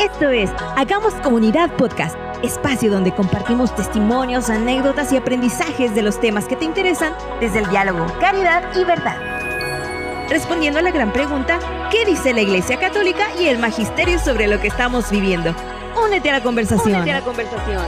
Esto es Hagamos Comunidad Podcast, espacio donde compartimos testimonios, anécdotas y aprendizajes de los temas que te interesan desde el diálogo, caridad y verdad. Respondiendo a la gran pregunta, ¿qué dice la Iglesia Católica y el Magisterio sobre lo que estamos viviendo? Únete a la conversación. Únete a la conversación.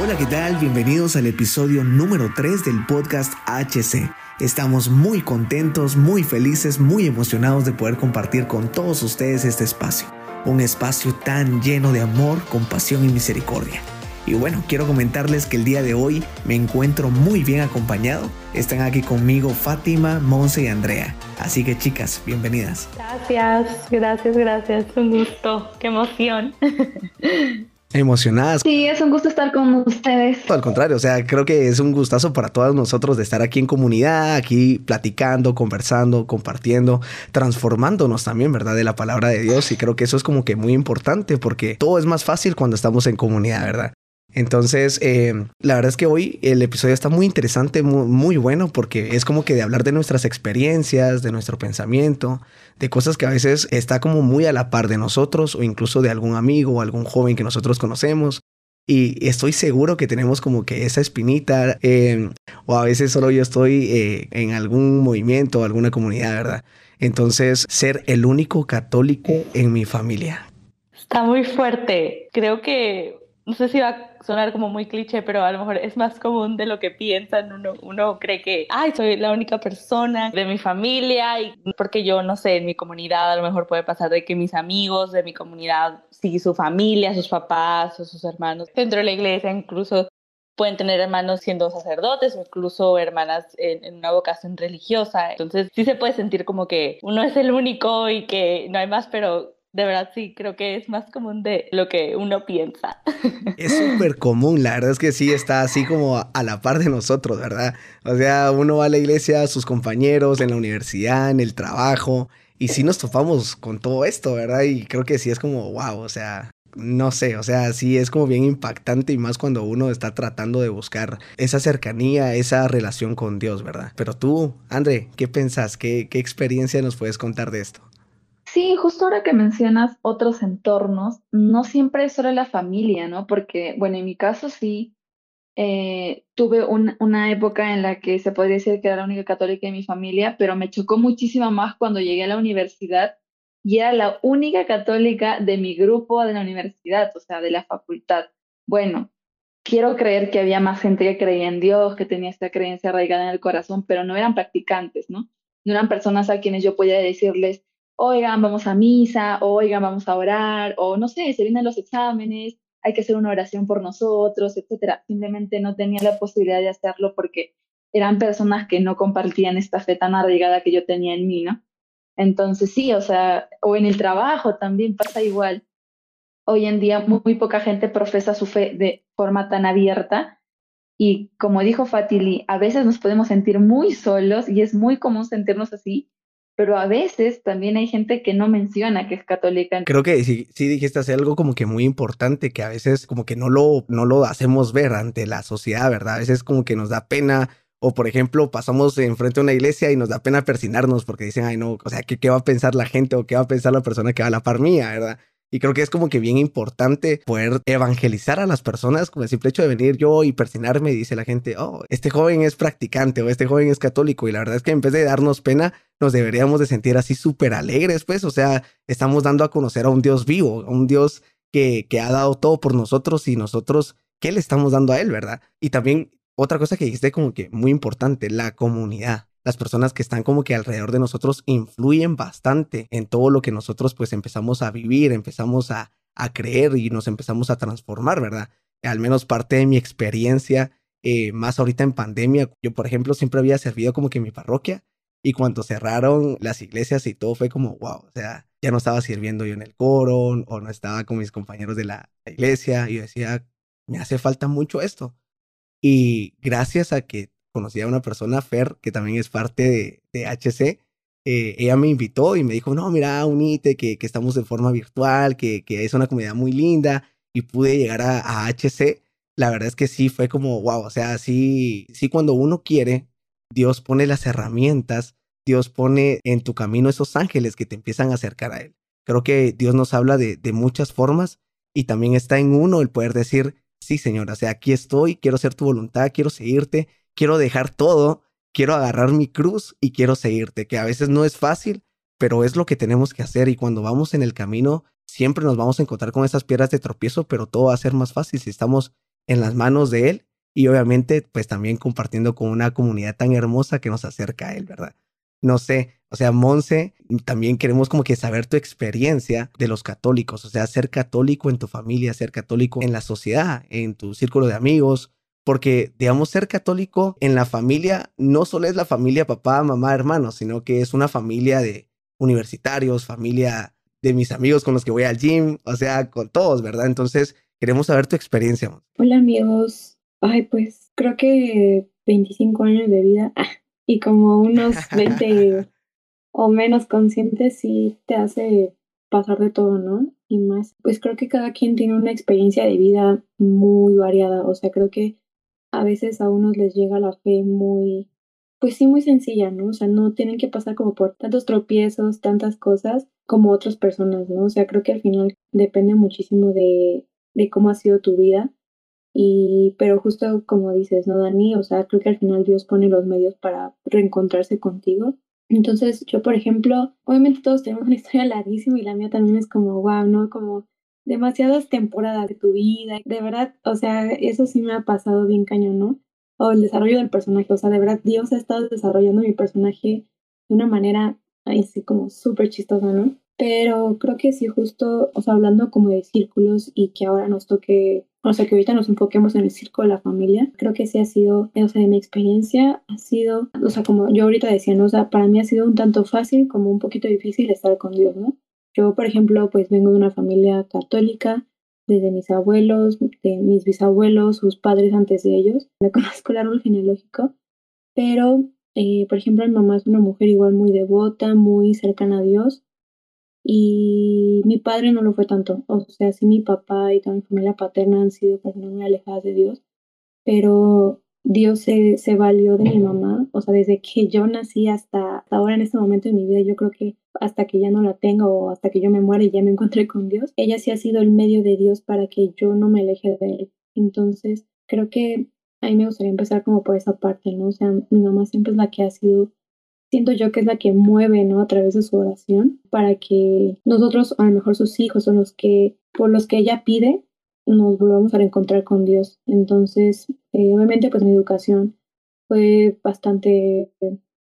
Hola, ¿qué tal? Bienvenidos al episodio número 3 del podcast HC. Estamos muy contentos, muy felices, muy emocionados de poder compartir con todos ustedes este espacio. Un espacio tan lleno de amor, compasión y misericordia. Y bueno, quiero comentarles que el día de hoy me encuentro muy bien acompañado. Están aquí conmigo Fátima, Monse y Andrea. Así que chicas, bienvenidas. Gracias, gracias, gracias. Un gusto, qué emoción. emocionadas. Sí, es un gusto estar con ustedes. Al contrario, o sea, creo que es un gustazo para todos nosotros de estar aquí en comunidad, aquí platicando, conversando, compartiendo, transformándonos también, ¿verdad? De la palabra de Dios. Y creo que eso es como que muy importante porque todo es más fácil cuando estamos en comunidad, ¿verdad? Entonces, eh, la verdad es que hoy el episodio está muy interesante, muy, bueno, porque es como que de hablar de nuestras experiencias, de nuestro pensamiento, de cosas que a veces está como muy a la par de nosotros o incluso de algún amigo o algún joven que nosotros conocemos. Y estoy seguro que tenemos como que esa espinita, eh, o a veces solo yo estoy eh, en algún movimiento o alguna comunidad, ¿verdad? Entonces, ser el único católico en mi familia. Está muy fuerte. Creo que no sé si va sonar como muy cliché, pero a lo mejor es más común de lo que piensan. Uno, uno cree que, ay, soy la única persona de mi familia, y porque yo, no sé, en mi comunidad a lo mejor puede pasar de que mis amigos de mi comunidad, sí, su familia, sus papás o sus hermanos, dentro de la iglesia incluso pueden tener hermanos siendo sacerdotes o incluso hermanas en, en, una vocación religiosa. Entonces sí se puede sentir como que uno es el único y que no hay más, pero de verdad sí, creo que es más común de lo que uno piensa. Es súper común, la verdad es que sí está así como a la par de nosotros, ¿verdad? O sea, uno va a la iglesia, sus compañeros, en la universidad, en el trabajo, y sí nos topamos con todo esto, ¿verdad? Y creo que sí es como, wow, o sea, no sé, o sea, sí es como bien impactante y más cuando uno está tratando de buscar esa cercanía, esa relación con Dios, ¿verdad? Pero tú, André, ¿qué pensás? ¿Qué, qué experiencia nos puedes contar de esto? Sí, justo ahora que mencionas otros entornos, no siempre es solo la familia, ¿no? Porque, bueno, en mi caso sí, eh, tuve una época en la que se podría decir que era la única católica de mi familia, pero me chocó muchísimo más cuando llegué a la universidad y era la única católica de mi grupo de la universidad, o sea, de la facultad. Bueno, quiero creer que había más gente que creía en Dios, que tenía esta creencia arraigada en el corazón, pero no eran practicantes, ¿no? No eran personas a quienes yo podía decirles, oigan, vamos a misa, oigan, vamos a orar, o no sé, se vienen los exámenes, hay que hacer una oración por nosotros, etcétera. Simplemente no tenía la posibilidad de hacerlo porque eran personas que no compartían esta fe tan arraigada que yo tenía en mí, ¿no? Entonces sí, o sea, o en el trabajo también pasa igual. Hoy en día muy, poca gente profesa su fe de forma tan abierta y como dijo Fatili, a veces nos podemos sentir muy solos y es muy común sentirnos así pero a veces también hay gente que no menciona que es católica. Creo que sí, sí dijiste hacer algo como que muy importante, que a veces como que no lo, no lo hacemos ver ante la sociedad, ¿verdad? A veces como que nos da pena, o por ejemplo, pasamos enfrente a una iglesia y nos da pena persinarnos porque dicen, ay no, o sea, ¿qué, qué va a pensar la gente o qué va a pensar la persona que va a la par mía, ¿verdad? Y creo que es como que bien importante poder evangelizar a las personas con el simple hecho de venir yo y persinarme y dice la gente, oh, este joven es practicante o este joven es católico. Y la verdad es que en vez de darnos pena, nos deberíamos de sentir así súper alegres, pues, o sea, estamos dando a conocer a un Dios vivo, a un Dios que, que ha dado todo por nosotros y nosotros, ¿qué le estamos dando a Él, verdad? Y también otra cosa que dijiste como que muy importante, la comunidad las personas que están como que alrededor de nosotros influyen bastante en todo lo que nosotros pues empezamos a vivir, empezamos a, a creer y nos empezamos a transformar, ¿verdad? Al menos parte de mi experiencia, eh, más ahorita en pandemia, yo por ejemplo siempre había servido como que en mi parroquia y cuando cerraron las iglesias y todo fue como, wow, o sea, ya no estaba sirviendo yo en el coro o no estaba con mis compañeros de la iglesia y yo decía, me hace falta mucho esto. Y gracias a que conocí a una persona, Fer, que también es parte de, HC. Eh, ella me invitó y me dijo, no, mira, unite, que, que estamos de forma virtual, que, que, es una comunidad muy linda y pude llegar a, HC. La verdad es que sí, fue como, wow, o sea, sí, sí cuando uno quiere, Dios pone las herramientas, Dios pone en tu camino esos ángeles que te empiezan a acercar a Él. Creo que Dios nos habla de, de muchas formas y también está en uno el poder decir, sí, Señor, o sea, aquí estoy, quiero hacer tu voluntad, quiero seguirte, quiero dejar todo, quiero agarrar mi cruz y quiero seguirte, que a veces no es fácil, pero es lo que tenemos que hacer y cuando vamos en el camino siempre nos vamos a encontrar con esas piedras de tropiezo, pero todo va a ser más fácil si estamos en las manos de Él y obviamente pues también compartiendo con una comunidad tan hermosa que nos acerca a Él, ¿verdad? No sé, o sea, Monse, también queremos como que saber tu experiencia de los católicos, o sea, ser católico en tu familia, ser católico en la sociedad, en tu círculo de amigos, porque, digamos, ser católico en la familia no solo es la familia papá, mamá, hermanos, sino que es una familia de universitarios, familia de mis amigos con los que voy al gym, o sea, con todos, ¿verdad? Entonces, queremos saber tu experiencia. Hola amigos, ay, pues creo que 25 años de vida y como unos 20 o menos conscientes sí te hace pasar de todo, ¿no? Y más, pues creo que cada quien tiene una experiencia de vida muy variada, o sea, creo que a veces a unos les llega la fe muy, pues sí, muy sencilla, ¿no? O sea, no tienen que pasar como por tantos tropiezos, tantas cosas como otras personas, ¿no? O sea, creo que al final depende muchísimo de, de cómo ha sido tu vida. Y, pero justo como dices, ¿no, Dani? O sea, creo que al final Dios pone los medios para reencontrarse contigo. Entonces, yo, por ejemplo, obviamente todos tenemos una historia larguísima y la mía también es como, wow, ¿no? Como demasiadas temporadas de tu vida. De verdad, o sea, eso sí me ha pasado bien cañón, ¿no? O el desarrollo del personaje, o sea, de verdad, Dios ha estado desarrollando mi personaje de una manera así como súper chistosa, ¿no? Pero creo que sí, justo, o sea, hablando como de círculos y que ahora nos toque, o sea, que ahorita nos enfoquemos en el círculo de la familia, creo que sí ha sido, o sea, de mi experiencia ha sido, o sea, como yo ahorita decía, ¿no? O para mí ha sido un tanto fácil como un poquito difícil estar con Dios, ¿no? Yo, por ejemplo, pues vengo de una familia católica, desde mis abuelos, de mis bisabuelos, sus padres antes de ellos. Me conozco el árbol genealógico, pero, eh, por ejemplo, mi mamá es una mujer igual muy devota, muy cercana a Dios. Y mi padre no lo fue tanto. O sea, sí mi papá y toda mi familia paterna han sido personas muy alejadas de Dios. Pero Dios se, se, valió de mi mamá, o sea, desde que yo nací hasta ahora en este momento de mi vida, yo creo que hasta que ya no la tengo o hasta que yo me muera y ya me encontré con Dios, ella sí ha sido el medio de Dios para que yo no me aleje de él. Entonces, creo que a mí me gustaría empezar como por esa parte, ¿no? O sea, mi mamá siempre es la que ha sido, siento yo que es la que mueve, ¿no? A través de su oración para que nosotros, a lo mejor sus hijos, son los que, por los que ella pide, nos volvamos a reencontrar con Dios. Entonces, eh, obviamente, pues mi educación fue bastante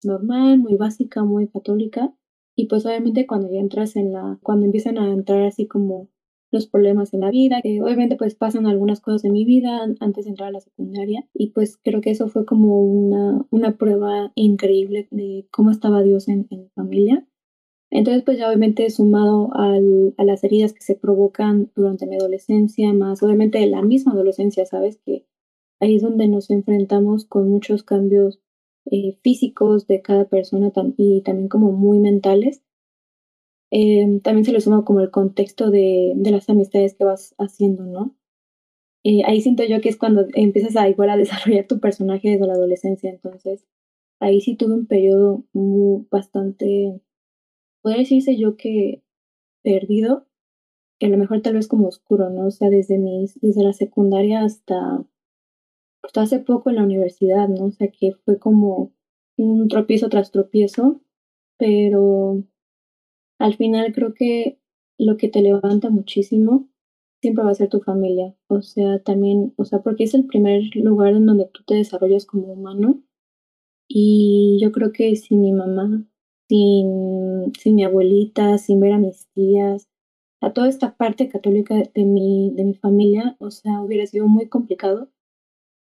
normal, muy básica, muy católica. Y pues obviamente cuando ya entras en la, cuando empiezan a entrar así como los problemas en la vida, que obviamente pues pasan algunas cosas en mi vida antes de entrar a la secundaria y pues creo que eso fue como una, una prueba increíble de cómo estaba Dios en, en mi familia entonces, pues ya obviamente sumado al, a las heridas que se provocan durante mi adolescencia, más obviamente la misma adolescencia, ¿sabes? Que ahí es donde nos enfrentamos con muchos cambios eh, físicos de cada persona y también como muy mentales. Eh, también se le suma como el contexto de, de las amistades que vas haciendo, ¿no? Eh, ahí siento yo que es cuando empiezas a igual a desarrollar tu personaje desde la adolescencia, entonces ahí sí tuve un periodo muy, bastante podría decirse yo que perdido, que a lo mejor tal vez como oscuro, ¿no? O sea, desde mis, desde la secundaria hasta, hace poco en la universidad, ¿no? O sea, que fue como un tropiezo tras tropiezo, pero al final creo que lo que te levanta muchísimo siempre va a ser tu familia. O sea, también, o sea, porque es el primer lugar en donde tú te desarrollas como humano. Y yo creo que si mi mamá sin, sin mi abuelita, sin ver a mis tías, a toda esta parte católica de mi, de mi familia, o sea, hubiera sido muy complicado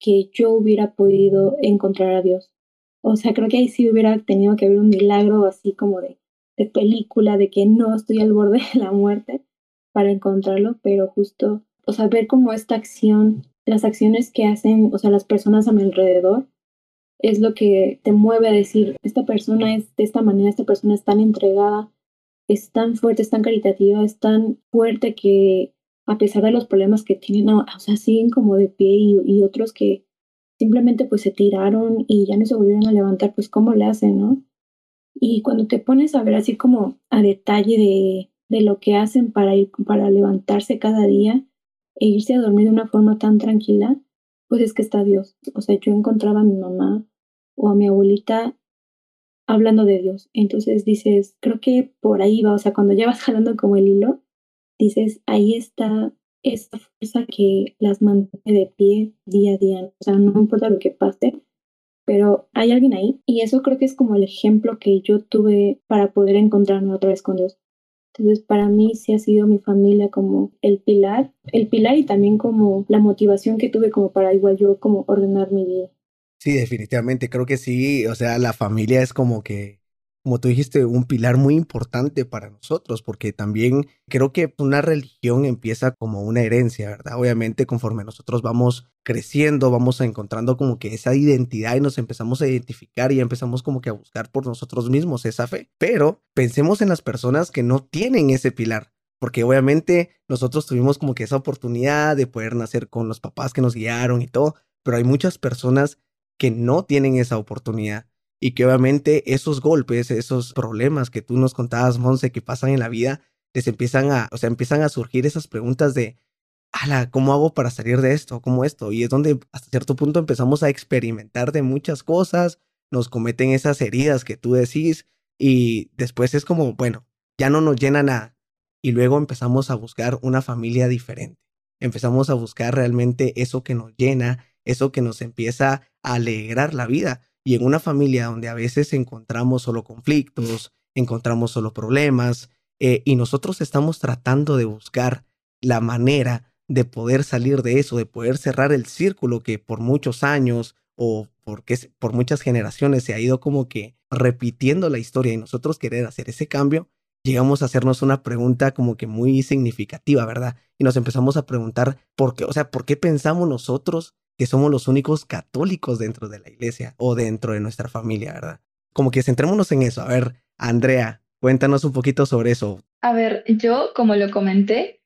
que yo hubiera podido encontrar a Dios. O sea, creo que ahí sí hubiera tenido que haber un milagro así como de, de película, de que no estoy al borde de la muerte para encontrarlo, pero justo, o sea, ver como esta acción, las acciones que hacen, o sea, las personas a mi alrededor, es lo que te mueve a decir, esta persona es de esta manera, esta persona es tan entregada, es tan fuerte, es tan caritativa, es tan fuerte que a pesar de los problemas que tienen, o sea, siguen como de pie y, otros que simplemente pues se tiraron y ya no se volvieron a levantar, pues cómo le hacen, ¿no? Y cuando te pones a ver así como a detalle de, de lo que hacen para ir, para levantarse cada día e irse a dormir de una forma tan tranquila, pues es que está Dios. O sea, yo encontraba a mi mamá o a mi abuelita hablando de Dios. Entonces dices, creo que por ahí va, o sea, cuando ya vas jalando como el hilo, dices, ahí está esta fuerza que las mantiene de pie día a día. O sea, no importa lo que pase, pero hay alguien ahí. Y eso creo que es como el ejemplo que yo tuve para poder encontrarme otra vez con Dios. Entonces, para mí sí ha sido mi familia como el pilar, el pilar y también como la motivación que tuve como para igual yo como ordenar mi vida. Sí, definitivamente, creo que sí, o sea, la familia es como que, como tú dijiste, un pilar muy importante para nosotros, porque también creo que una religión empieza como una herencia, ¿verdad? Obviamente, conforme nosotros vamos creciendo, vamos encontrando como que esa identidad y nos empezamos a identificar y empezamos como que a buscar por nosotros mismos esa fe. Pero pensemos en las personas que no tienen ese pilar, porque obviamente nosotros tuvimos como que esa oportunidad de poder nacer con los papás que nos guiaron y todo, pero hay muchas personas que no tienen esa oportunidad y que obviamente esos golpes, esos problemas que tú nos contabas, Monse, que pasan en la vida, les empiezan a, o sea, empiezan a surgir esas preguntas de, ala, ¿cómo hago para salir de esto? ¿Cómo esto? Y es donde hasta cierto punto empezamos a experimentar de muchas cosas, nos cometen esas heridas que tú decís y después es como, bueno, ya no nos llena nada. Y luego empezamos a buscar una familia diferente. Empezamos a buscar realmente eso que nos llena, eso que nos empieza a alegrar la vida. Y en una familia donde a veces encontramos solo conflictos, encontramos solo problemas, eh, y nosotros estamos tratando de buscar la manera de poder salir de eso, de poder cerrar el círculo que por muchos años o porque por muchas generaciones se ha ido como que repitiendo la historia y nosotros querer hacer ese cambio, llegamos a hacernos una pregunta como que muy significativa, ¿verdad? Y nos empezamos a preguntar por qué, o sea, ¿por qué pensamos nosotros que somos los únicos católicos dentro de la iglesia o dentro de nuestra familia, ¿verdad? Como que centrémonos en eso. A ver, Andrea, cuéntanos un poquito sobre eso. A ver, yo, como lo comenté,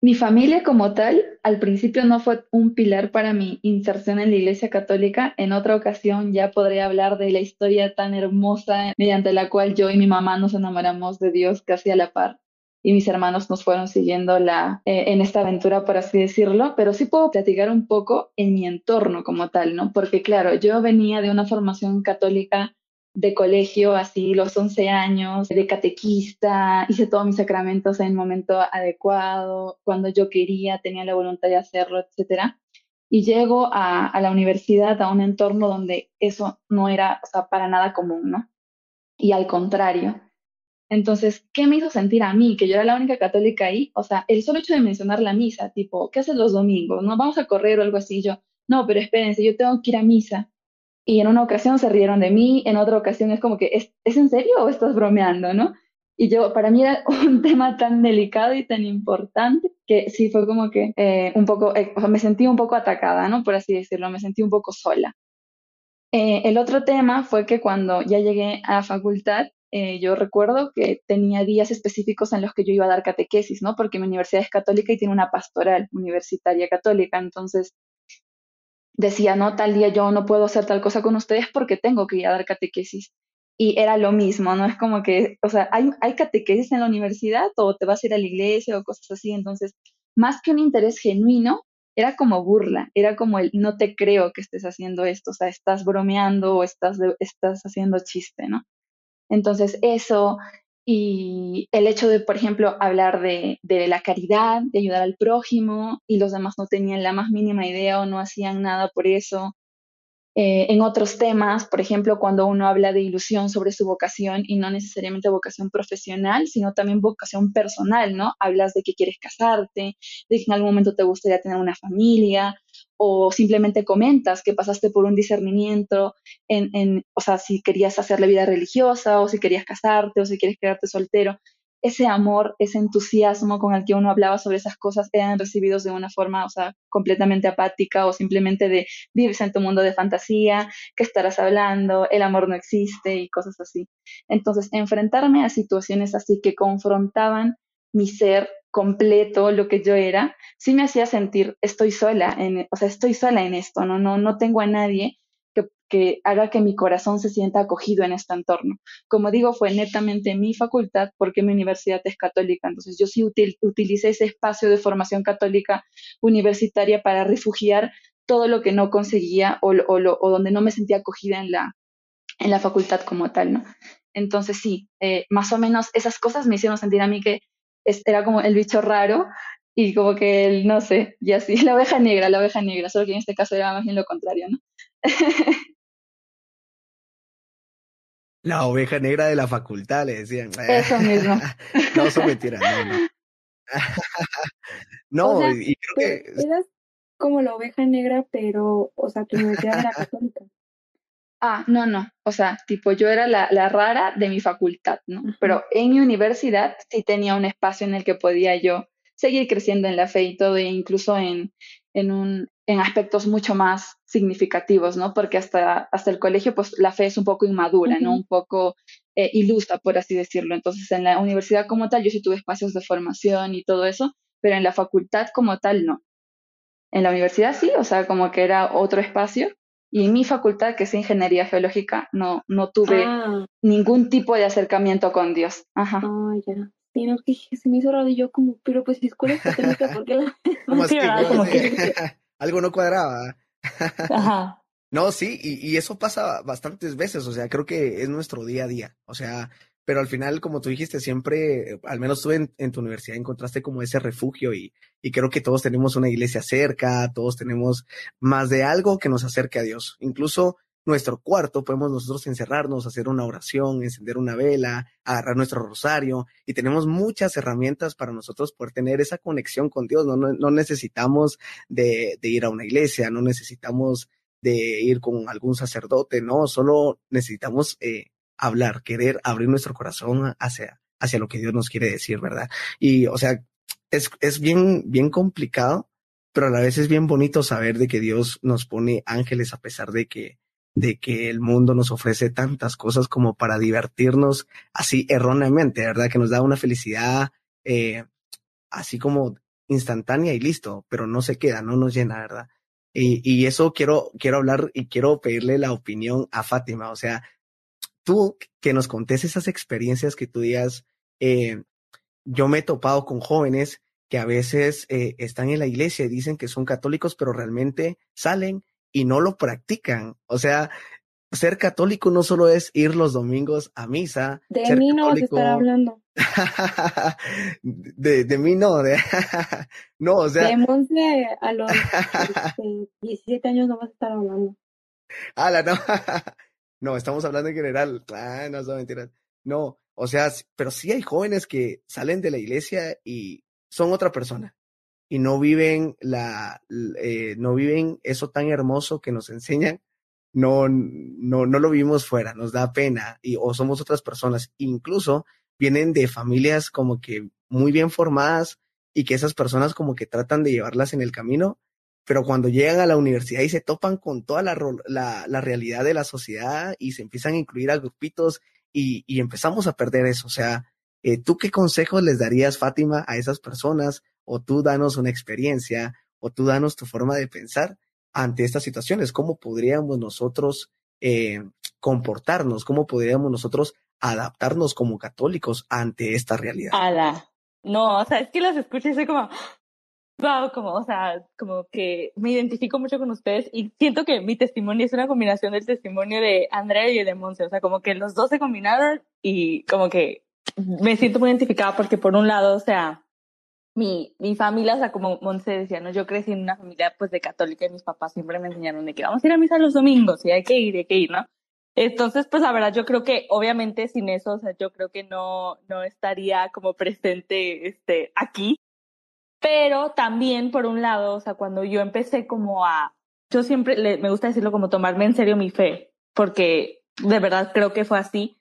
mi familia como tal al principio no fue un pilar para mi inserción en la Iglesia Católica. En otra ocasión ya podré hablar de la historia tan hermosa mediante la cual yo y mi mamá nos enamoramos de Dios casi a la par y mis hermanos nos fueron siguiendo la, eh, en esta aventura, por así decirlo, pero sí puedo platicar un poco en mi entorno como tal, ¿no? Porque claro, yo venía de una formación católica de colegio, así los 11 años, de catequista, hice todos mis sacramentos en el momento adecuado, cuando yo quería, tenía la voluntad de hacerlo, etc. Y llego a, a la universidad, a un entorno donde eso no era, o sea, para nada común, ¿no? Y al contrario, entonces, ¿qué me hizo sentir a mí? Que yo era la única católica ahí. O sea, el solo hecho de mencionar la misa, tipo, ¿qué haces los domingos? ¿No vamos a correr o algo así? Yo, no, pero espérense, yo tengo que ir a misa. Y en una ocasión se rieron de mí, en otra ocasión es como que, ¿es, en serio o estás bromeando, no? Y yo, para mí era un tema tan delicado y tan importante que sí fue como que eh, un poco, eh, o sea, me sentí un poco atacada, ¿no? Por así decirlo, me sentí un poco sola. Eh, el otro tema fue que cuando ya llegué a la facultad, eh, yo recuerdo que tenía días específicos en los que yo iba a dar catequesis, ¿no? Porque mi universidad es católica y tiene una pastoral universitaria católica, entonces decía, no, tal día yo no puedo hacer tal cosa con ustedes porque tengo que ir a dar catequesis. Y era lo mismo, ¿no? Es como que, o sea, hay, catequesis en la universidad o te vas a ir a la iglesia o cosas así, entonces, más que un interés genuino, era como burla, era como el no te creo que estés haciendo esto, o sea, estás bromeando o estás, estás haciendo chiste, ¿no? Entonces, eso y el hecho de, por ejemplo, hablar de, de, la caridad, de ayudar al prójimo, y los demás no tenían la más mínima idea o no hacían nada por eso, eh, en otros temas, por ejemplo, cuando uno habla de ilusión sobre su vocación y no necesariamente vocación profesional, sino también vocación personal, ¿no? Hablas de que quieres casarte, de que en algún momento te gustaría tener una familia, o simplemente comentas que pasaste por un discernimiento en, en o sea, si querías hacer la vida religiosa, o si querías casarte, o si quieres quedarte soltero ese amor, ese entusiasmo con el que uno hablaba sobre esas cosas eran recibidos de una forma, o sea, completamente apática o simplemente de vives en tu mundo de fantasía, que estarás hablando, el amor no existe y cosas así. Entonces, enfrentarme a situaciones así que confrontaban mi ser completo lo que yo era, sí me hacía sentir, estoy sola, en, o sea, estoy sola en esto, no, no, no tengo a nadie que, haga que mi corazón se sienta acogido en este entorno. Como digo, fue netamente mi facultad porque mi universidad es católica, entonces yo sí utilicé ese espacio de formación católica universitaria para refugiar todo lo que no conseguía o, o, o donde no me sentía acogida en la, en la facultad como tal, ¿no? Entonces sí, eh, más o menos esas cosas me hicieron sentir a mí que era como el bicho raro y como que el, no sé, y así, la oveja negra, la oveja negra, solo que en este caso era más bien lo contrario, ¿no? La oveja negra de la facultad, le decían. Eso mismo. no, eso mentira, no, no. no, y creo que... Eras como la oveja negra, pero, o sea, tu universidad era católica. Ah, no, no. O sea, tipo, yo era la, la rara de mi facultad, ¿no? Pero en mi universidad sí tenía un espacio en el que podía yo seguir creciendo en la fe y todo, e incluso en, en, un, en aspectos mucho más significativos, ¿no? Porque hasta, hasta el colegio, pues la fe es un poco inmadura, ¿no? Un poco eh, ilusa, por así decirlo. Entonces, en la universidad como tal, yo sí tuve espacios de formación y todo eso, pero en la facultad como tal, no. En la universidad sí, o sea, como que era otro espacio, y en mi facultad, que es ingeniería geológica, no, no tuve ah. ningún tipo de acercamiento con Dios. Ajá. Ah, ya. Sí, no, que se me hizo raro y yo como, pero pues si escuela católica, ¿por qué la... Algo no cuadraba. Ajá. No, sí, y, y, eso pasa bastantes veces, o sea, creo que es nuestro día a día, o sea, pero al final, como tú dijiste, siempre, al menos tú en, tu universidad encontraste como ese refugio y, y, creo que todos tenemos una iglesia cerca, todos tenemos más de algo que nos acerque a Dios. Incluso nuestro cuarto podemos nosotros encerrarnos, hacer una oración, encender una vela, agarrar nuestro rosario y tenemos muchas herramientas para nosotros poder tener esa conexión con Dios. No, no, necesitamos de, de ir a una iglesia, no necesitamos de ir con algún sacerdote, no, solo necesitamos eh, hablar, querer abrir nuestro corazón hacia, hacia lo que Dios nos quiere decir, ¿verdad? Y, o sea, es, es bien, bien complicado, pero a la vez es bien bonito saber de que Dios nos pone ángeles a pesar de que, de que el mundo nos ofrece tantas cosas como para divertirnos así erróneamente, ¿verdad? Que nos da una felicidad eh, así como instantánea y listo, pero no se queda, no nos llena, ¿verdad? Y, y eso quiero, quiero hablar y quiero pedirle la opinión a Fátima. O sea, tú que nos contes esas experiencias que tú digas, eh, yo me he topado con jóvenes que a veces eh, están en la iglesia y dicen que son católicos, pero realmente salen y no lo practican. O sea, ser católico no solo es ir los domingos a misa. De mí no vas a estar hablando. de, de mí no, de no, o sea. De Monse a los 17 este, años no vas a estar hablando. la no. No, estamos hablando en general. Ah, no son mentiras. No, o sea, pero sí hay jóvenes que salen de la iglesia y son otra persona y no viven la, eh, no viven eso tan hermoso que nos enseñan. No, no, no lo vimos fuera, nos da pena y o somos otras personas. Incluso vienen de familias como que muy bien formadas y que esas personas como que tratan de llevarlas en el camino pero cuando llegan a la universidad y se topan con toda la, la, la realidad de la sociedad y se empiezan a incluir a grupitos y, y empezamos a perder eso. O sea, eh, ¿tú qué consejos les darías, Fátima, a esas personas? O tú danos una experiencia, o tú danos tu forma de pensar ante estas situaciones. ¿Cómo podríamos nosotros eh, comportarnos? ¿Cómo podríamos nosotros adaptarnos como católicos ante esta realidad? No, o sea, es que las escucho y soy como, wow, como, o sea, como que me identifico mucho con ustedes y siento que mi testimonio es una combinación del testimonio de Andrea y de Monse, o sea, como que los dos se combinaron y como que me siento muy identificada porque por un lado, o sea, mi, mi familia, o sea, como Monse decía, ¿no? Yo crecí en una familia pues de católica y mis papás siempre me enseñaron de que vamos a ir a misa los domingos y hay que ir, hay que ir, ¿no? Entonces, pues la verdad, yo creo que obviamente sin eso, o sea, yo creo que no, no estaría como presente este, aquí. Pero también, por un lado, o sea, cuando yo empecé como a, yo siempre le, me gusta decirlo como tomarme en serio mi fe, porque de verdad creo que fue así.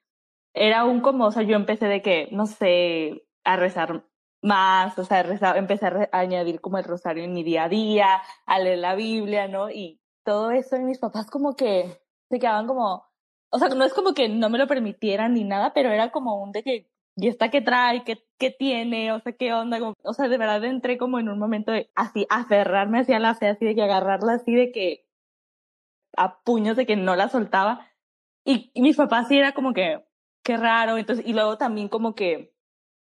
Era un como, o sea, yo empecé de que, no sé, a rezar más, o sea, empecé a, añadir como el rosario en mi día a día, a leer la Biblia, ¿no? Y todo eso, y mis papás como que se quedaban como, o sea, no es como que no me lo permitieran ni nada, pero era como un de que ¿y esta qué trae? ¿Qué, qué tiene? O sea, ¿qué onda? o sea, de verdad entré como en un momento de así, aferrarme hacia la fe, así de que agarrarla así de que a puños de que no la soltaba. Y, y mis papás sí era como que, qué raro. Entonces, y luego también como que,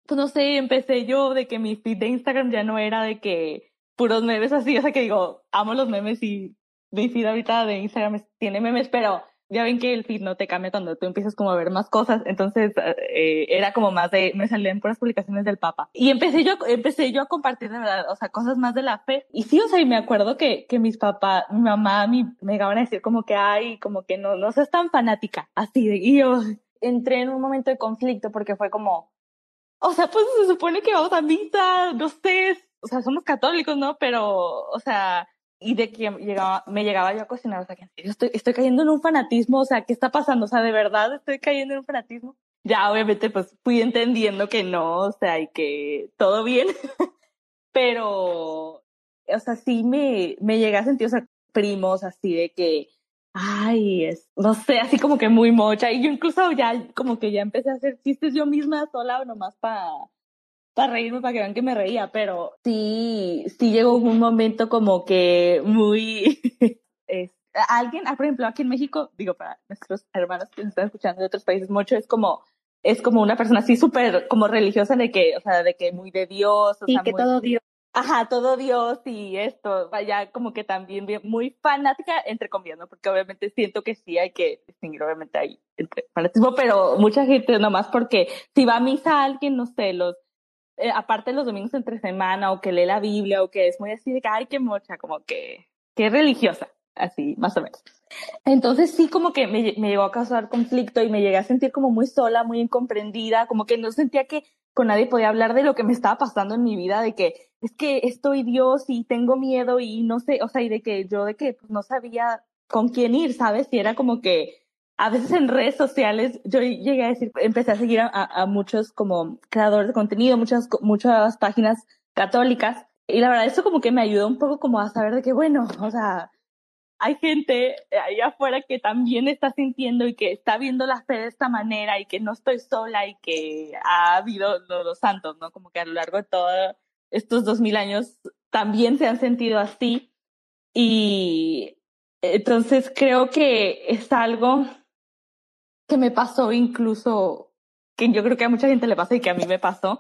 pues no sé, empecé yo de que mi feed de Instagram ya no era de que puros memes así, o sea que digo, amo los memes y mi feed ahorita de Instagram tiene memes, pero ya ven que el feed no te cambia cuando tú empiezas como a ver más cosas, entonces eh, era como más de, me salían puras publicaciones del Papa. Y empecé yo, empecé yo a compartir de verdad, o sea, cosas más de la fe. Y sí, o sea, y me acuerdo que, que mis papás, mi mamá, mi, me llegaban a decir como que, ay, como que no, no seas tan fanática, así de, y yo entré en un momento de conflicto porque fue como, o sea, pues se supone que vamos a misa, no sé, o sea, somos católicos, ¿no? Pero, o sea, y de que llegaba, me llegaba yo a cocinar, o sea, que estoy, estoy cayendo en un fanatismo, o sea, ¿qué está pasando? O sea, de verdad estoy cayendo en un fanatismo. Ya, obviamente, pues fui entendiendo que no, o sea, y que todo bien, pero, o sea, sí me, me llega a sentir, o sea, primos así de que, ay, es, no sé, así como que muy mocha, y yo incluso ya, como que ya empecé a hacer chistes yo misma sola, nomás para para reírme, para que vean que me reía, pero sí, sí llegó un momento como que muy... es, alguien, ah, por ejemplo, aquí en México, digo, para nuestros hermanos que nos están escuchando de otros países mucho, es como es como una persona así súper como religiosa de que, o sea, de que muy de Dios. O sí, sea, que todo Dios. Ajá, todo Dios y esto, vaya, como que también muy fanática, entre comillas, ¿no? Porque obviamente siento que sí hay que distinguir, obviamente, ahí entre fanatismo, pero mucha gente nomás porque si va a misa alguien, no sé, los eh, aparte los domingos entre semana o que lee la Biblia o que es muy así de que, ay, qué mocha, como que, qué religiosa, así, más o menos. Entonces sí como que me, me llegó a causar conflicto y me llegué a sentir como muy sola, muy incomprendida, como que no sentía que con nadie podía hablar de lo que me estaba pasando en mi vida, de que es que estoy Dios y tengo miedo y no sé, o sea, y de que yo de que pues, no sabía con quién ir, ¿sabes? Y era como que a veces en redes sociales yo llegué a decir, empecé a seguir a, muchos como creadores de contenido, muchas, muchas páginas católicas. Y la verdad, eso como que me ayudó un poco como a saber de que, bueno, o sea, hay gente ahí afuera que también está sintiendo y que está viendo la fe de esta manera y que no estoy sola y que ha habido los, santos, ¿no? Como que a lo largo de todos estos dos mil años también se han sentido así. Y entonces creo que es algo que me pasó incluso, que yo creo que a mucha gente le pasa y que a mí me pasó,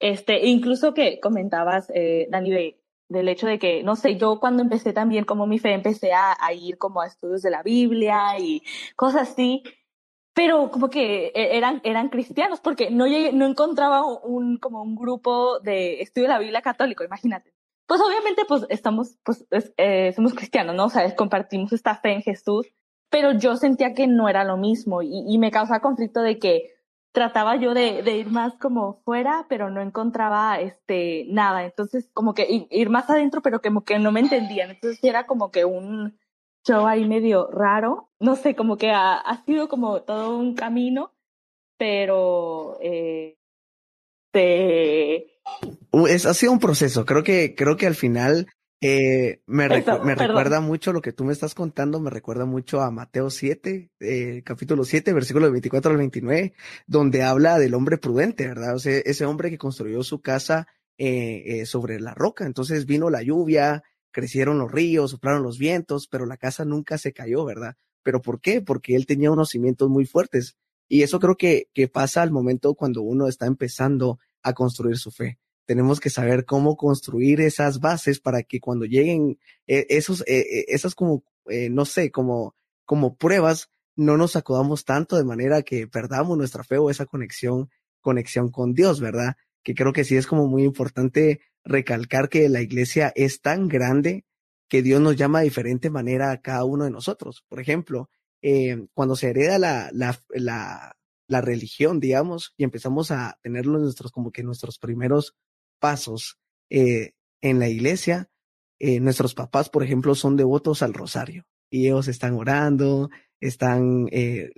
este, incluso que comentabas, eh, Dani, de, del hecho de que, no sé, yo cuando empecé también como mi fe, empecé a, a ir como a estudios de la Biblia y cosas así, pero como que e, eran, eran cristianos, porque no llegué, no encontraba un, como un grupo de estudio de la Biblia católico, imagínate. Pues obviamente, pues estamos, pues, eh, somos cristianos, ¿no? O sea, compartimos esta fe en Jesús, pero yo sentía que no era lo mismo y, y me causaba conflicto de que trataba yo de, de, ir más como fuera, pero no encontraba este nada. Entonces, como que ir, más adentro, pero como que no me entendían. Entonces, era como que un show ahí medio raro. No sé, como que ha, ha sido como todo un camino, pero eh, es, ha sido un proceso. Creo que, creo que al final eh, me, me recuerda mucho lo que tú me estás contando, me recuerda mucho a Mateo 7, eh, capítulo 7, versículo 24 al 29, donde habla del hombre prudente, ¿verdad? O sea, ese hombre que construyó su casa eh, eh, sobre la roca. Entonces vino la lluvia, crecieron los ríos, soplaron los vientos, pero la casa nunca se cayó, ¿verdad? ¿Pero por qué? Porque él tenía unos cimientos muy fuertes. Y eso creo que, que pasa al momento cuando uno está empezando a construir su fe tenemos que saber cómo construir esas bases para que cuando lleguen eh, esos, eh, eh, esas como, no sé, como, como pruebas, no nos acudamos tanto de manera que perdamos nuestra fe o esa conexión, conexión con Dios, ¿verdad? Que creo que sí es como muy importante recalcar que la iglesia es tan grande que Dios nos llama de diferente manera a cada uno de nosotros. Por ejemplo, cuando se hereda la, la, la, religión, digamos, y empezamos a tenerlos nuestros, como que nuestros primeros pasos eh, en la iglesia. Eh, nuestros papás, por ejemplo, son devotos al rosario y ellos están orando, están, eh,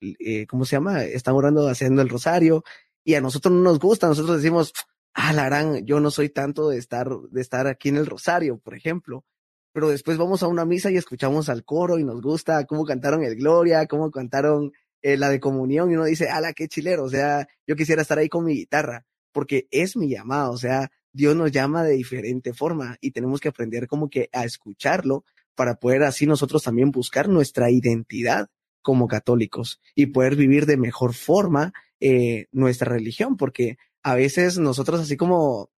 eh, ¿cómo se llama? Están orando haciendo el rosario y a nosotros no nos gusta, nosotros decimos, ah, la gran, yo no soy tanto de estar, de estar aquí en el rosario, por ejemplo, pero después vamos a una misa y escuchamos al coro y nos gusta cómo cantaron el Gloria, cómo cantaron eh, la de comunión y uno dice, ala, qué chilero, o sea, yo quisiera estar ahí con mi guitarra, porque es mi llamado, o sea, Dios nos llama de diferente forma y tenemos que aprender como que a escucharlo para poder así nosotros también buscar nuestra identidad como católicos y poder vivir de mejor forma eh, nuestra religión, porque a veces nosotros así como,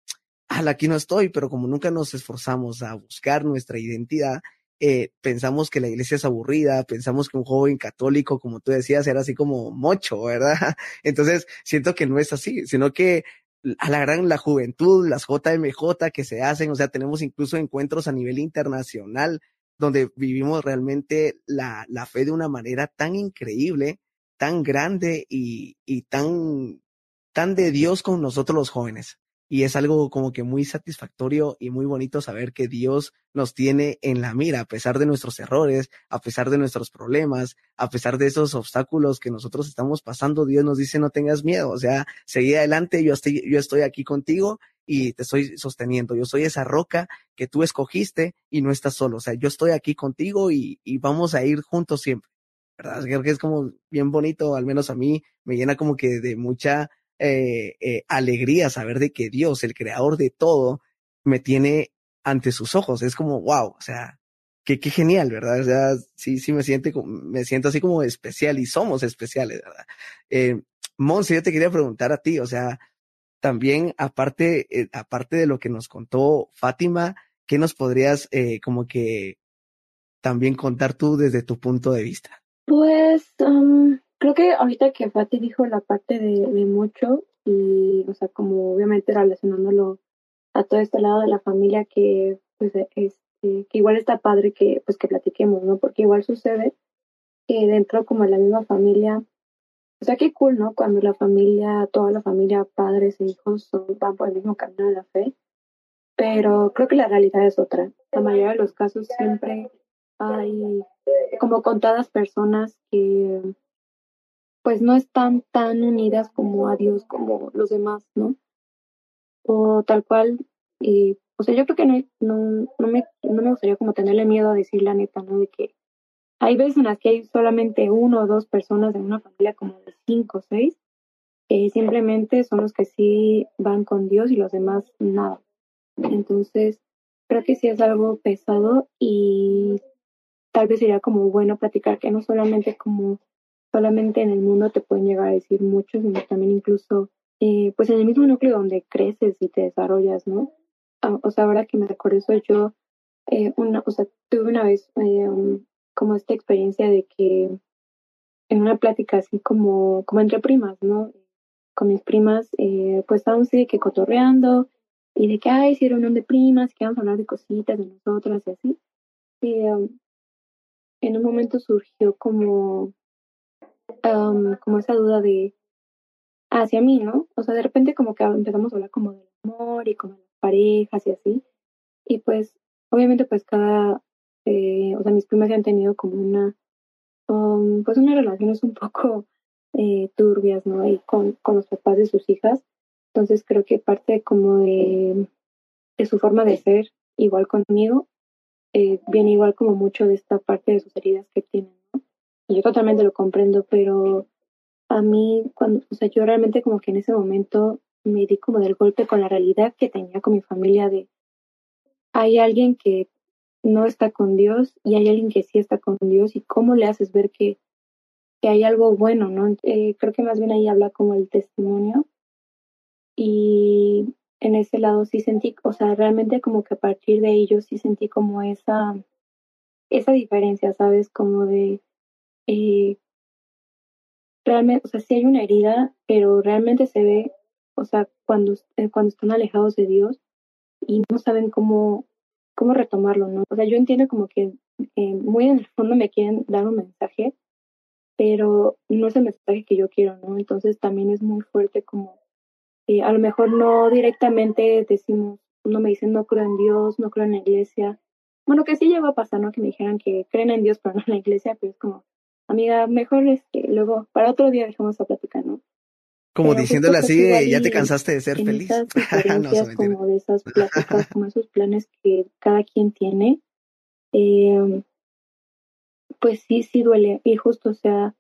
ala, aquí no estoy, pero como nunca nos esforzamos a buscar nuestra identidad, eh, pensamos que la iglesia es aburrida, pensamos que un joven católico, como tú decías, era así como mocho, ¿verdad? Entonces, siento que no es así, sino que a la gran la juventud, las JMJ que se hacen, o sea, tenemos incluso encuentros a nivel internacional donde vivimos realmente la, la fe de una manera tan increíble, tan grande y, y tan, tan de Dios con nosotros los jóvenes y es algo como que muy satisfactorio y muy bonito saber que Dios nos tiene en la mira a pesar de nuestros errores, a pesar de nuestros problemas, a pesar de esos obstáculos que nosotros estamos pasando. Dios nos dice no tengas miedo, o sea, seguí adelante, yo estoy, yo estoy aquí contigo y te estoy sosteniendo. Yo soy esa roca que tú escogiste y no estás solo. O sea, yo estoy aquí contigo y, vamos a ir juntos siempre. ¿Verdad? Creo que es como bien bonito, al menos a mí me llena como que de mucha eh, eh, alegría saber de que Dios, el creador de todo, me tiene ante sus ojos. Es como, wow, o sea, qué, qué genial, ¿verdad? O sea, sí, sí me siento, me siento así como especial y somos especiales, ¿verdad? Eh, Monse, yo te quería preguntar a ti, o sea, también aparte, eh, aparte de lo que nos contó Fátima, ¿qué nos podrías eh, como que también contar tú desde tu punto de vista? Pues, Creo que ahorita que Fati dijo la parte de, mucho y, o sea, como obviamente relacionándolo a todo este lado de la familia que, pues, este, que igual está padre que, pues, que platiquemos, ¿no? Porque igual sucede que dentro como de la misma familia, o sea, qué cool, ¿no? Cuando la familia, toda la familia, padres e hijos van por el mismo camino de la fe, pero creo que la realidad es otra. La mayoría de los casos siempre hay como contadas personas que pues no están tan unidas como a Dios como los demás, ¿no? O tal cual, y, o sea, yo creo que no, no, no, me, no me gustaría como tenerle miedo a decir la neta, ¿no? De que hay veces en las que hay solamente uno o dos personas en una familia como de cinco o seis, que simplemente son los que sí van con Dios y los demás nada. Entonces, creo que sí es algo pesado y tal vez sería como bueno platicar que no solamente como solamente en el mundo te pueden llegar a decir mucho, sino también incluso eh, pues en el mismo núcleo donde creces y te desarrollas, ¿no? Ah, o sea, ahora que me recuerdo eso, yo eh, una, o sea, tuve una vez eh, como esta experiencia de que en una plática así como, como entre primas, ¿no? Con mis primas, eh, pues estábamos así de que cotorreando y de que, ay, si un de primas, que vamos a hablar de cositas de nosotras y así. Y um, en un momento surgió como como esa duda de hacia mí, ¿no? O sea, de repente como que empezamos a hablar como del amor y como de las parejas y así. Y pues, obviamente, pues cada, eh, o sea, mis primas ya han tenido como una, pues unas relaciones un poco eh, turbias, ¿no? Y con, con los papás de sus hijas. Entonces creo que parte como de, de su forma de ser, igual conmigo, eh, viene igual como mucho de esta parte de sus heridas que tienen yo totalmente lo comprendo, pero a mí, cuando, o sea, yo realmente como que en ese momento me di como del golpe con la realidad que tenía con mi familia de hay alguien que no está con Dios y hay alguien que sí está con Dios y cómo le haces ver que, que hay algo bueno, ¿no? Eh, creo que más bien ahí habla como el testimonio y en ese lado sí sentí, o sea, realmente como que a partir de ello sí sentí como esa, esa diferencia, ¿sabes? Como de, eh, realmente, o sea, sí hay una herida, pero realmente se ve, o sea, cuando, eh, cuando están alejados de Dios y no saben cómo, cómo retomarlo, ¿no? O sea, yo entiendo como que eh, muy en el fondo me quieren dar un mensaje, pero no es el mensaje que yo quiero, ¿no? Entonces también es muy fuerte como, eh, a lo mejor no directamente decimos, no me dicen no creo en Dios, no creo en la iglesia. Bueno, que sí llegó a pasar, ¿no? Que me dijeran que creen en Dios, pero no en la iglesia, pero es como, amiga, mejor es que luego para otro día dejamos a platicar, ¿no? Como diciéndole así, ya te cansaste de ser feliz. no, como de esas pláticas, como esos planes que cada quien tiene, eh, pues sí, sí duele. Y justo, o sea,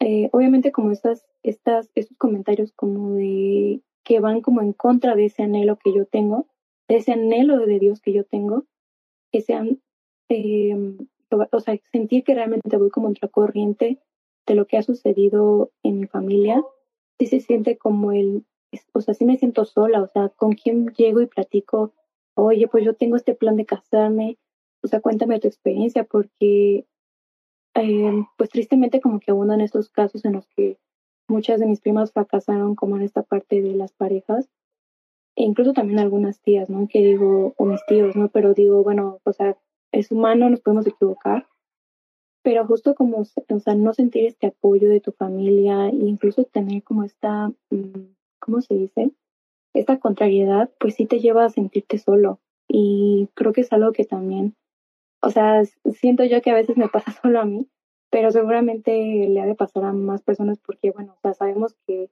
eh, obviamente como estas, estas, estos comentarios como de que van como en contra de ese anhelo que yo tengo, de ese anhelo de Dios que yo tengo, que sean, eh, o sea, sentir que realmente voy como corriente de lo que ha sucedido en mi familia, sí se siente como el, o sea, sí me siento sola, o sea, con quién llego y platico, oye, pues yo tengo este plan de casarme, o sea, cuéntame tu experiencia, porque eh, pues tristemente como que abundan estos casos en los que muchas de mis primas fracasaron como en esta parte de las parejas, e incluso también algunas tías, ¿no? Que digo, o mis tíos, ¿no? Pero digo, bueno, o sea, es humano, nos podemos equivocar, pero justo como, o sea, no sentir este apoyo de tu familia e incluso tener como esta, mm, ¿cómo se dice? Esta contrariedad, pues sí te lleva a sentirte solo. Y creo que es algo que también o sea, siento yo que a veces me pasa solo a mí, pero seguramente le ha de pasar a más personas porque, bueno, o sea, sabemos que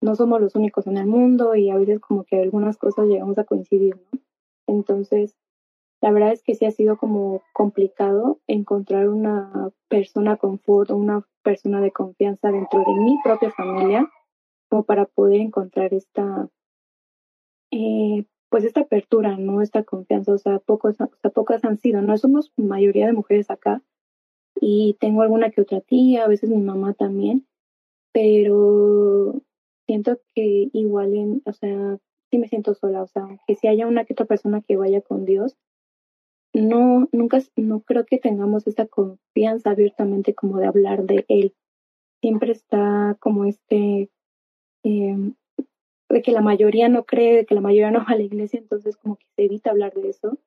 no somos los únicos en el mundo y a veces como que algunas cosas llegamos a coincidir, ¿no? Entonces, la verdad es que sí ha sido como complicado encontrar una persona confort o una persona de confianza dentro de mi propia familia como para poder encontrar esta eh, pues esta apertura, ¿no? Esta confianza, o sea, pocos, o sea, pocas han sido, ¿no? Somos mayoría de mujeres acá y tengo alguna que otra tía, a veces mi mamá también, pero siento que igual, en, o sea, sí me siento sola, o sea, que si haya una que otra persona que vaya con Dios, no, nunca, no creo que tengamos esta confianza abiertamente como de hablar de Él. Siempre está como este, eh, de que la mayoría no cree, de que la mayoría no va a la iglesia, entonces como que se evita hablar de eso.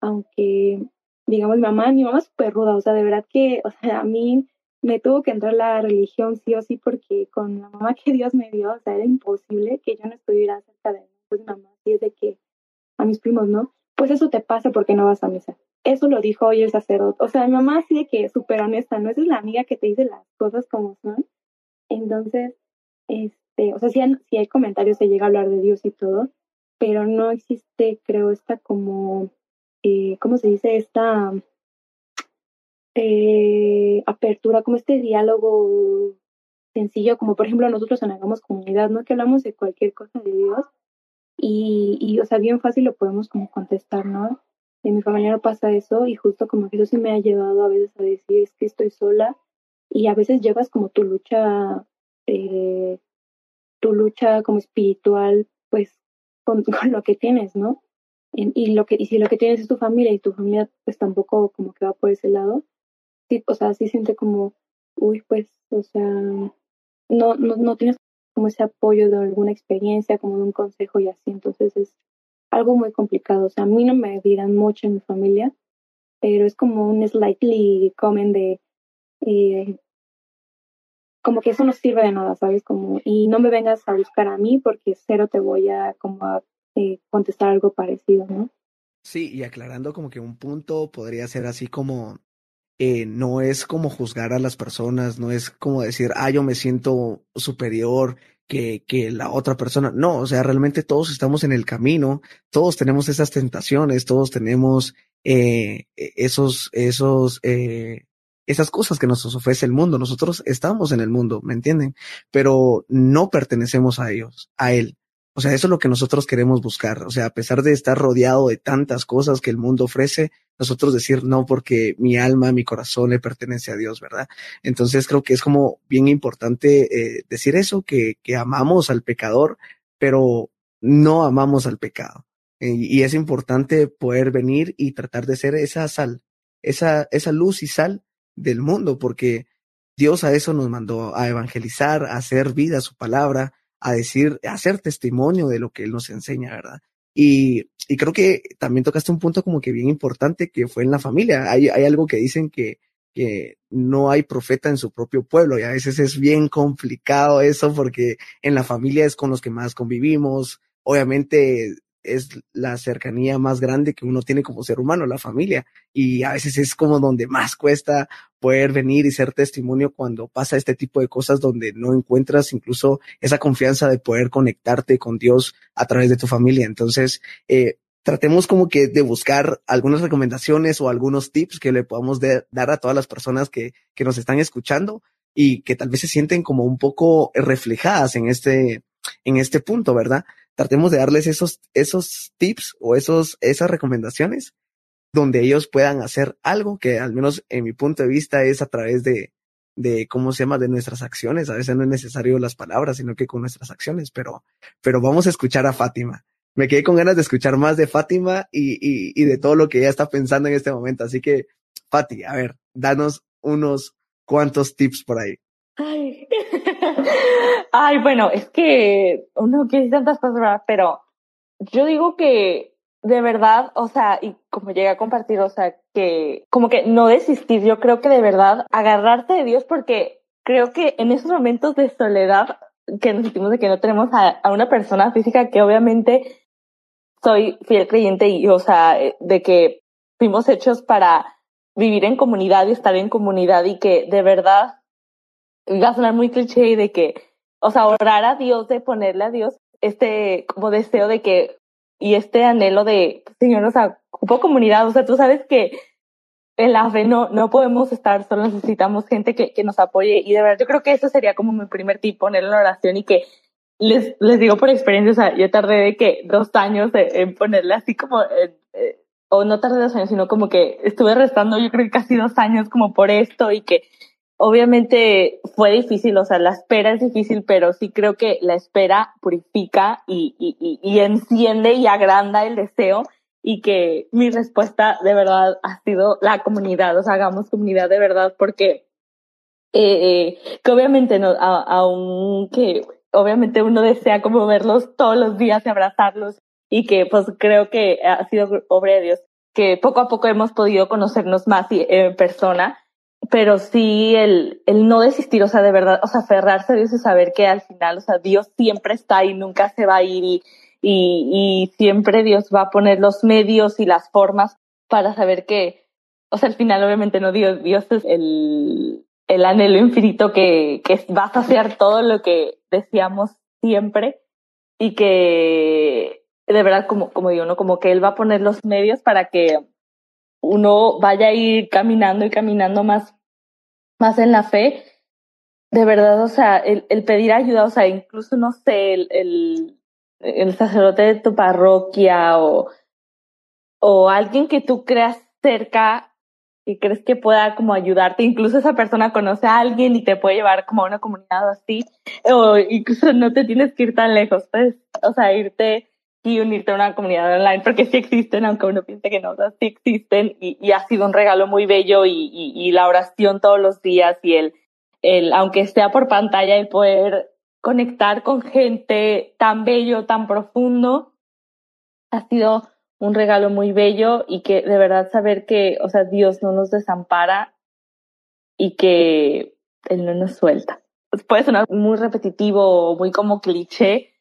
Aunque, digamos, mi mamá, mi mamá es súper ruda, o sea, de verdad que, o sea, a mí me tuvo que entrar la religión sí o sí porque con la mamá que Dios me dio, o sea, era imposible que yo no estuviera cerca de él. Pues mamá sí es de que a mis primos, ¿no? Pues eso te pasa porque no vas a misa. Eso lo dijo hoy el sacerdote. O sea, mi mamá sí de que súper honesta, ¿no? Esa es la amiga que te dice las cosas como son. Entonces, es, este, o sea, si hay, comentarios, se llega a hablar de Dios y todo, pero no existe, creo, esta como, eh, ¿cómo se dice? Esta eh, apertura, como este diálogo sencillo, como por ejemplo nosotros en Hagamos Comunidad, ¿no? Que hablamos de cualquier cosa de Dios y, y, o sea, bien fácil lo podemos como contestar, ¿no? En mi familia no pasa eso y justo como que eso sí me ha llevado a veces a decir, es que estoy sola y a veces llevas como tu lucha eh, tu lucha como espiritual, pues con, lo que tienes, ¿no? Y, lo que, y si lo que tienes es tu familia y tu familia pues tampoco como que va por ese lado, sí, o sea, sí siente como, uy, pues, o sea, no, no, no tienes como ese apoyo de alguna experiencia, como de un consejo y así, entonces es algo muy complicado, o sea, a mí no me dirán mucho en mi familia, pero es como un slightly comment de, eh, como que eso no sirve de nada, ¿sabes? Como, y no me vengas a buscar a mí porque cero te voy a como a eh, contestar algo parecido, ¿no? Sí, y aclarando como que un punto podría ser así como, eh, no es como juzgar a las personas, no es como decir, ah, yo me siento superior que, que la otra persona. No, o sea, realmente todos estamos en el camino, todos tenemos esas tentaciones, todos tenemos eh, e-, esos, esos, eh, esas cosas que nos ofrece el mundo. Nosotros estamos en el mundo, ¿me entienden? Pero no pertenecemos a ellos, a él. O sea, eso es lo que nosotros queremos buscar. O sea, a pesar de estar rodeado de tantas cosas que el mundo ofrece, nosotros decir no porque mi alma, mi corazón le pertenece a Dios, ¿verdad? Entonces creo que es como bien importante eh, decir eso, que, que amamos al pecador, pero no amamos al pecado. y es importante poder venir y tratar de ser esa sal, esa, esa luz y sal del mundo, porque Dios a eso nos mandó, a evangelizar, a hacer vida su palabra, a decir, a hacer testimonio de lo que Él nos enseña, ¿verdad? Y, y creo que también tocaste un punto como que bien importante que fue en la familia. Hay, hay algo que dicen que, que no hay profeta en su propio pueblo y a veces es bien complicado eso porque en la familia es con los que más convivimos. Obviamente es la cercanía más grande que uno tiene como ser humano, la familia. Y a veces es como donde más cuesta poder venir y ser testimonio cuando pasa este tipo de cosas donde no encuentras incluso esa confianza de poder conectarte con Dios a través de tu familia. Entonces, eh, tratemos como que de buscar algunas recomendaciones o algunos tips que le podamos dar a todas las personas que, que nos están escuchando y que tal vez se sienten como un poco reflejadas en este, en este punto, ¿verdad? Tratemos de darles esos, esos tips o esos, esas recomendaciones donde ellos puedan hacer algo que al menos en mi punto de vista es a través de, de cómo se llama, de nuestras acciones. A veces no es necesario las palabras, sino que con nuestras acciones, pero, pero vamos a escuchar a Fátima. Me quedé con ganas de escuchar más de Fátima y, y, y de todo lo que ella está pensando en este momento. Así que, Fati, a ver, danos unos cuantos tips por ahí. Ay, bueno, es que uno quiere tantas cosas, pero yo digo que de verdad, o sea, y como llegué a compartir, o sea, que como que no desistir, yo creo que de verdad agarrarse de Dios porque creo que en esos momentos de soledad que nos sentimos de que no tenemos a, a una persona física que obviamente soy fiel creyente y, o sea, de que fuimos hechos para vivir en comunidad y estar en comunidad y que de verdad va a sonar muy cliché de que, o sea, orar a Dios, de ponerle a Dios este como deseo de que y este anhelo de, Señor, o sea, ocupo comunidad, o sea, tú sabes que en la fe no, no podemos estar solo, necesitamos gente que, que nos apoye y de verdad yo creo que eso sería como mi primer tip, ponerlo en oración y que les, les digo por experiencia, o sea, yo tardé de que dos años en, ponerle así como, eh, o no tardé dos años, sino como que estuve restando yo creo que casi dos años como por esto y que obviamente fue difícil, o sea, la espera es difícil, pero sí creo que la espera purifica y, y, y, enciende y agranda el deseo y que mi respuesta de verdad ha sido la comunidad, o sea, hagamos comunidad de verdad porque eh, eh que obviamente no, aunque obviamente uno desea como verlos todos los días y abrazarlos y que pues creo que ha sido obra de Dios que poco a poco hemos podido conocernos más en persona pero sí el, el no desistir, o sea, de verdad, o sea, aferrarse a Dios y saber que al final, o sea, Dios siempre está y nunca se va a ir y, y, siempre Dios va a poner los medios y las formas para saber que, o sea, al final obviamente no Dios, Dios es el, el anhelo infinito que, que va a saciar todo lo que decíamos siempre y que de verdad, como, como digo, ¿no? Como que Él va a poner los medios para que uno vaya a ir caminando y caminando más, más en la fe, de verdad, o sea, el, el pedir ayuda, o sea, incluso, no sé, el, el, el sacerdote de tu parroquia o, o alguien que tú creas cerca y crees que pueda como ayudarte, incluso esa persona conoce a alguien y te puede llevar como a una comunidad así, o incluso no te tienes que ir tan lejos, pues, o sea, irte y unirte a una comunidad online, porque sí existen, aunque uno piense que no, sí existen y, ha sido un regalo muy bello y, y, la oración todos los días y el, el, aunque sea por pantalla, el poder conectar con gente tan bello, tan profundo, ha sido un regalo muy bello y que de verdad saber que, o sea, Dios no nos desampara y que Él no nos suelta. Puede sonar muy repetitivo muy como cliché,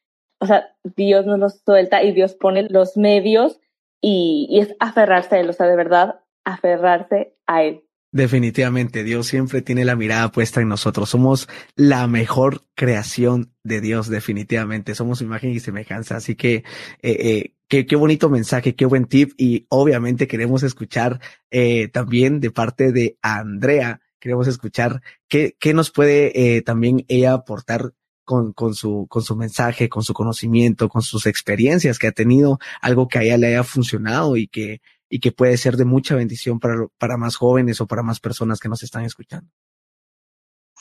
o sea, Dios nos los suelta y Dios pone los medios y, es aferrarse a Él, o sea, de verdad, aferrarse a Él. Definitivamente, Dios siempre tiene la mirada puesta en nosotros. Somos la mejor creación de Dios, definitivamente. Somos imagen y semejanza. Así que, eh, eh, qué, bonito mensaje, qué buen tip. Y obviamente queremos escuchar eh, también de parte de Andrea, queremos escuchar qué, qué nos puede también ella aportar con, con, su, con su mensaje, con su conocimiento, con sus experiencias que ha tenido, algo que a ella le haya funcionado y que, y que puede ser de mucha bendición para, para más jóvenes o para más personas que nos están escuchando.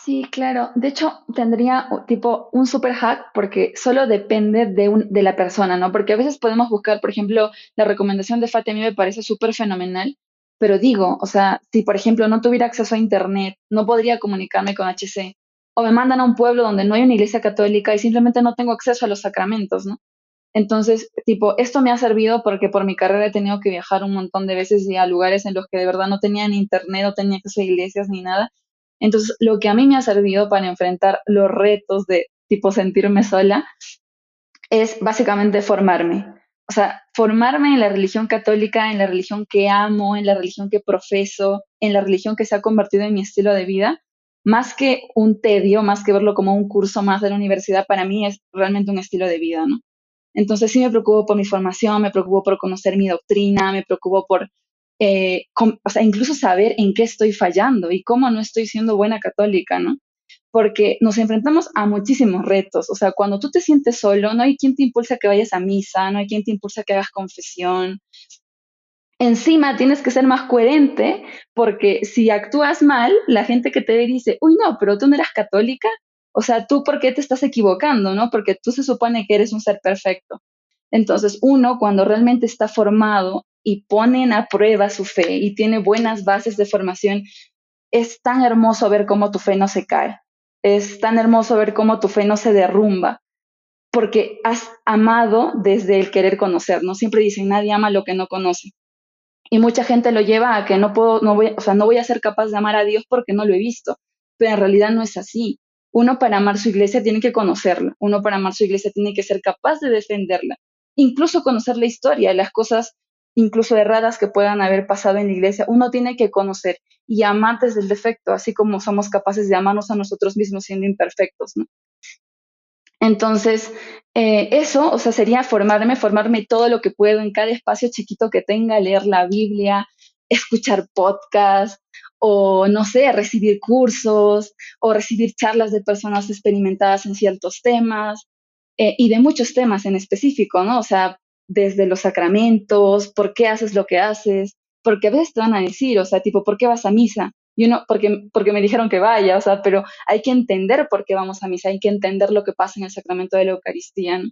Sí, claro. De hecho, tendría tipo un super hack porque solo depende de, un, de la persona, ¿no? Porque a veces podemos buscar, por ejemplo, la recomendación de Fati a mí me parece súper fenomenal, pero digo, o sea, si por ejemplo no tuviera acceso a Internet, no podría comunicarme con HC, o me mandan a un pueblo donde no hay una iglesia católica y simplemente no tengo acceso a los sacramentos, ¿no? Entonces, tipo, esto me ha servido porque por mi carrera he tenido que viajar un montón de veces y a lugares en los que de verdad no tenía internet, no tenía acceso a iglesias ni nada. Entonces, lo que a mí me ha servido para enfrentar los retos de tipo sentirme sola es básicamente formarme. O sea, formarme en la religión católica, en la religión que amo, en la religión que profeso, en la religión que se ha convertido en mi estilo de vida, más que un tedio, más que verlo como un curso más de la universidad, para mí es realmente un estilo de vida, ¿no? Entonces sí me preocupo por mi formación, me preocupo por conocer mi doctrina, me preocupo por, eh, o sea, incluso saber en qué estoy fallando y cómo no estoy siendo buena católica, ¿no? porque nos enfrentamos a muchísimos retos. O sea, cuando tú te sientes solo, no hay quien te impulsa a que vayas a misa, no hay quien te impulsa a que hagas confesión. Encima tienes que ser más coherente porque si actúas mal, la gente que te ve dice, uy, no, pero tú no eras católica. O sea, tú, ¿por qué te estás equivocando? ¿No? Porque tú se supone que eres un ser perfecto. Entonces, uno, cuando realmente está formado y ponen a prueba su fe y tiene buenas bases de formación, es tan hermoso ver cómo tu fe no se cae es tan hermoso ver cómo tu fe no se derrumba, porque has amado desde el querer conocer, ¿no? Siempre dicen, nadie ama lo que no conoce. Y mucha gente lo lleva a que no puedo, no voy, o sea, no voy a ser capaz de amar a Dios porque no lo he visto, pero en realidad no es así. Uno para amar su iglesia tiene que conocerla, uno para amar su iglesia tiene que ser capaz de defenderla, incluso conocer la historia, las cosas incluso erradas que puedan haber pasado en la iglesia, uno tiene que conocer y amar desde el defecto, así como somos capaces de amarnos a nosotros mismos siendo imperfectos, ¿no? Entonces, eh, eso, o sea, sería formarme, formarme todo lo que puedo en cada espacio chiquito que tenga, leer la Biblia, escuchar podcasts, o no sé, recibir cursos, o recibir charlas de personas experimentadas en ciertos temas, eh, y de muchos temas en específico, ¿no? O sea, desde los sacramentos, por qué haces lo que haces, porque a veces te van a decir, o sea, tipo, ¿por qué vas a misa? Y uno, porque, porque me dijeron que vaya, o sea, pero hay que entender por qué vamos a misa, hay que entender lo que pasa en el sacramento de la Eucaristía.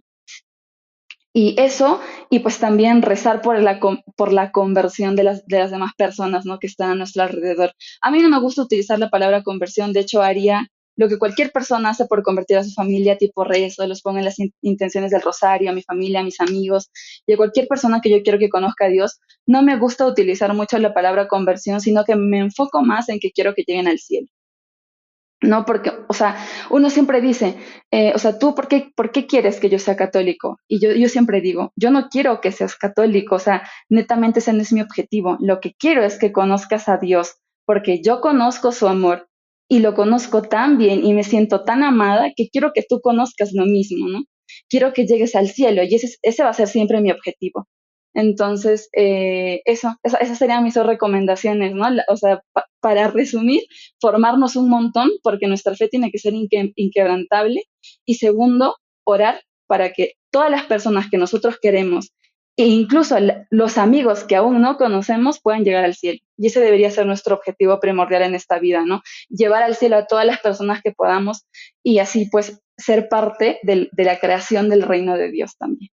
Y eso, y pues también rezar por la, por la conversión de las, de las demás personas, ¿no? Que están a nuestro alrededor. A mí no me gusta utilizar la palabra conversión, de hecho haría lo que cualquier persona hace por convertir a su familia, tipo rezo, los pongo en las intenciones del rosario, a mi familia, a mis amigos, y a cualquier persona que yo quiero que conozca a Dios, no me gusta utilizar mucho la palabra conversión, sino que me enfoco más en que quiero que lleguen al cielo. No, porque, o sea, uno siempre dice, eh, o sea, tú, ¿por qué, ¿por qué quieres que yo sea católico? Y yo, yo siempre digo, yo no quiero que seas católico, o sea, netamente ese no es mi objetivo. Lo que quiero es que conozcas a Dios, porque yo conozco su amor y lo conozco tan bien y me siento tan amada que quiero que tú conozcas lo mismo, ¿no? Quiero que llegues al cielo y ese, ese va a ser siempre mi objetivo. Entonces, eh, eso, esas serían mis dos recomendaciones, ¿no? O sea, para resumir, formarnos un montón porque nuestra fe tiene que ser inquebrantable. Y segundo, orar para que todas las personas que nosotros queremos e incluso los amigos que aún no conocemos puedan llegar al cielo. Y ese debería ser nuestro objetivo primordial en esta vida, ¿no? Llevar al cielo a todas las personas que podamos y así pues ser parte de la creación del reino de Dios también.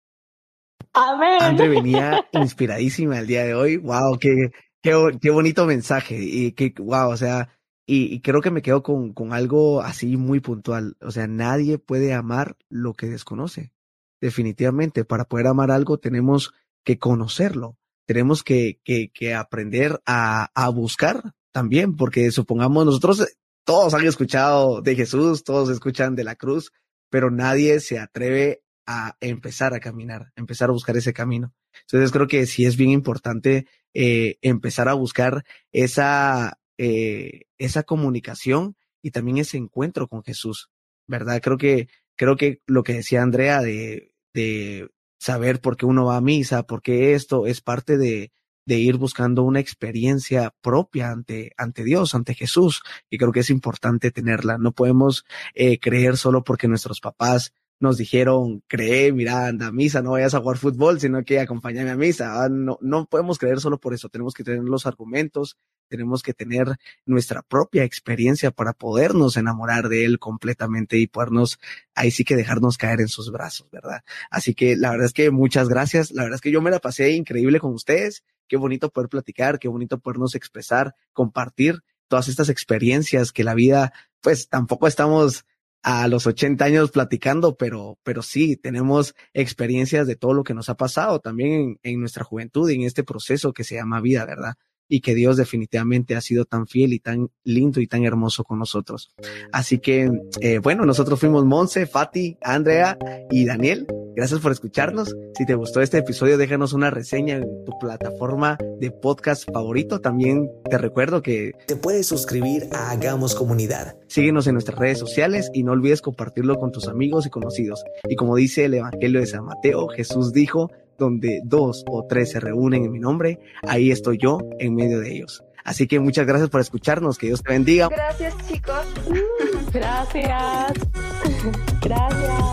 Amén. Andre venía inspiradísima el día de hoy. Wow, qué, qué, bonito mensaje. Y qué, wow, o sea, y, y, creo que me quedo con, con algo así muy puntual. O sea, nadie puede amar lo que desconoce definitivamente. Para poder amar algo tenemos que conocerlo, tenemos que, que, aprender a, a buscar también, porque supongamos nosotros, todos han escuchado de Jesús, todos escuchan de la cruz, pero nadie se atreve a empezar a caminar, empezar a buscar ese camino. Entonces creo que sí es bien importante eh, empezar a buscar esa, eh, esa comunicación y también ese encuentro con Jesús, ¿verdad? Creo que creo que lo que decía Andrea de, de saber por qué uno va a misa, por qué esto es parte de, de ir buscando una experiencia propia ante, ante Dios, ante Jesús. Y creo que es importante tenerla. No podemos eh, creer solo porque nuestros papás nos dijeron, cree, mira, anda a misa, no vayas a jugar fútbol, sino que acompáñame a misa. Ah, no, no podemos creer solo por eso, tenemos que tener los argumentos, tenemos que tener nuestra propia experiencia para podernos enamorar de él completamente y podernos ahí sí que dejarnos caer en sus brazos, ¿verdad? Así que la verdad es que muchas gracias, la verdad es que yo me la pasé increíble con ustedes, qué bonito poder platicar, qué bonito podernos expresar, compartir todas estas experiencias que la vida, pues tampoco estamos a los 80 años platicando, pero, pero sí, tenemos experiencias de todo lo que nos ha pasado también en, en nuestra juventud y en este proceso que se llama vida, ¿verdad? Y que Dios definitivamente ha sido tan fiel y tan lindo y tan hermoso con nosotros. Así que, eh, bueno, nosotros fuimos Monse, Fati, Andrea y Daniel. Gracias por escucharnos. Si te gustó este episodio, déjanos una reseña en tu plataforma de podcast favorito. También te recuerdo que te puedes suscribir a Hagamos Comunidad. Síguenos en nuestras redes sociales y no olvides compartirlo con tus amigos y conocidos. Y como dice el Evangelio de San Mateo, Jesús dijo, donde dos o tres se reúnen en mi nombre, ahí estoy yo en medio de ellos. Así que muchas gracias por escucharnos, que Dios te bendiga. Gracias chicos. Gracias. Gracias. Gracias.